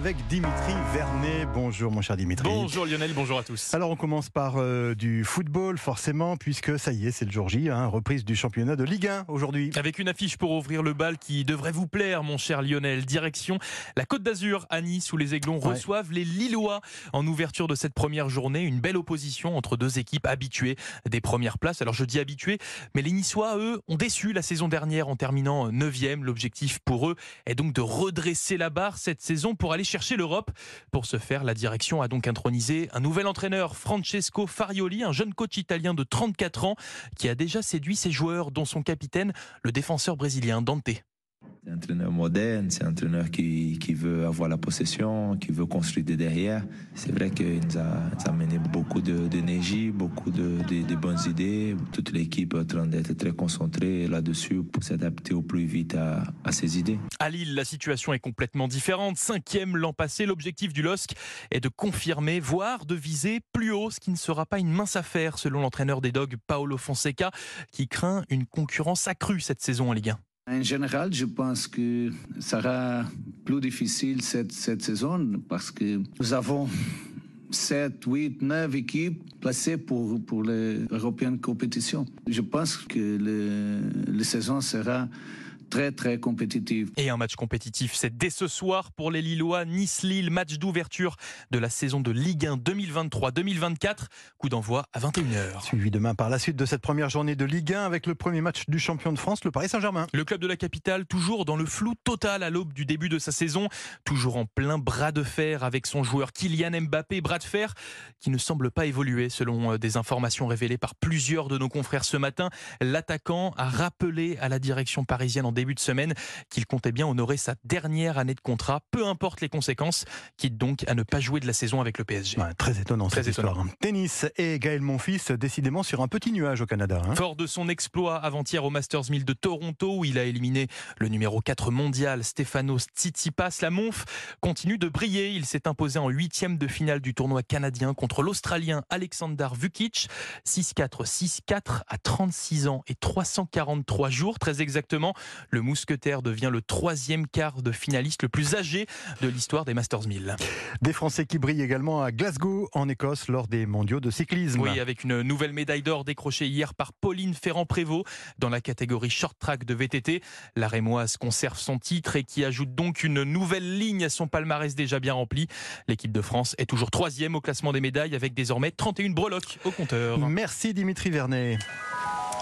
avec Dimitri Vernet. Bonjour mon cher Dimitri. Bonjour Lionel, bonjour à tous. Alors on commence par euh, du football forcément puisque ça y est c'est le jour J, hein, reprise du championnat de Ligue 1 aujourd'hui. Avec une affiche pour ouvrir le bal qui devrait vous plaire mon cher Lionel. Direction la Côte d'Azur à Nice où les Aiglons Ouais. reçoivent les Lillois en ouverture de cette première journée. Une belle opposition entre deux équipes habituées des premières places. Alors je dis habituées, mais les Niçois eux ont déçu la saison dernière en terminant 9e. L'objectif pour eux est donc de redresser la barre cette saison pour aller chercher l'Europe. Pour ce faire, la direction a donc intronisé un nouvel entraîneur, Francesco Farioli, un jeune coach italien de 34 ans qui a déjà séduit ses joueurs, dont son capitaine, le défenseur brésilien Dante. C'est un entraîneur moderne, c'est un entraîneur qui, veut avoir la possession, qui veut construire de derrière. C'est vrai qu'il nous a, amené beaucoup d'énergie, beaucoup de, bonnes idées. Toute l'équipe est en train d'être très concentrée là-dessus pour s'adapter au plus vite à, à ces idées. À Lille, la situation est complètement différente. Cinquième l'an passé, l'objectif du LOSC est de confirmer, voire de viser plus haut, ce qui ne sera pas une mince affaire, selon l'entraîneur des Dogs, Paolo Fonseca, qui craint une concurrence accrue cette saison en Ligue 1. En général, je pense que ça sera plus difficile cette, cette saison parce que nous avons 7, 8, 9 équipes placées pour, pour les européennes compétitions. Je pense que la saison sera très, très compétitive. Et un match compétitif, c'est dès ce soir pour les Lillois. Nice-Lille, match d'ouverture de la saison de Ligue 1 2023-2024. Coup d'envoi à 21h. Suivi demain par la suite de cette première journée de Ligue 1 avec le premier match du champion de France, le Paris Saint-Germain. Le club de la capitale, toujours dans le flou total à l'aube du début de sa saison, toujours en plein bras de fer avec son joueur Kylian Mbappé, bras de fer qui ne semble pas évoluer selon euh, des informations révélées par plusieurs de nos confrères ce matin. L'attaquant a rappelé à la direction parisienne en début de semaine qu'il comptait bien honorer sa dernière année de contrat, peu importe les conséquences, quitte donc à ne pas jouer de la saison avec le PSG. Ouais, très étonnant Très cette étonnant. histoire. Tennis et Gaël Monfils décidément sur un petit nuage au Canada. hein. Fort de son exploit avant-hier au Masters 1000 de Toronto, où il a éliminé le numéro 4 mondial Stefanos Tsitsipas, la Monf continue de briller. Il s'est imposé en huitième de finale du tournoi canadien contre l'Australien Alexander Vukic. 6-4, 6-4 à 36 ans et 343 jours, très exactement. Le mousquetaire devient le troisième quart de finaliste le plus âgé de l'histoire des Masters 1000. Des Français qui brillent également à Glasgow en Écosse lors des mondiaux de cyclisme. Oui, avec une nouvelle médaille d'or décrochée hier par Pauline Ferrand-Prévot dans la catégorie short track de VTT. La Rémoise conserve son titre et qui ajoute donc une nouvelle ligne à son palmarès déjà bien rempli. L'équipe de France est toujours troisième au classement des médailles avec désormais 31 breloques au compteur. Merci Dimitri Vernet.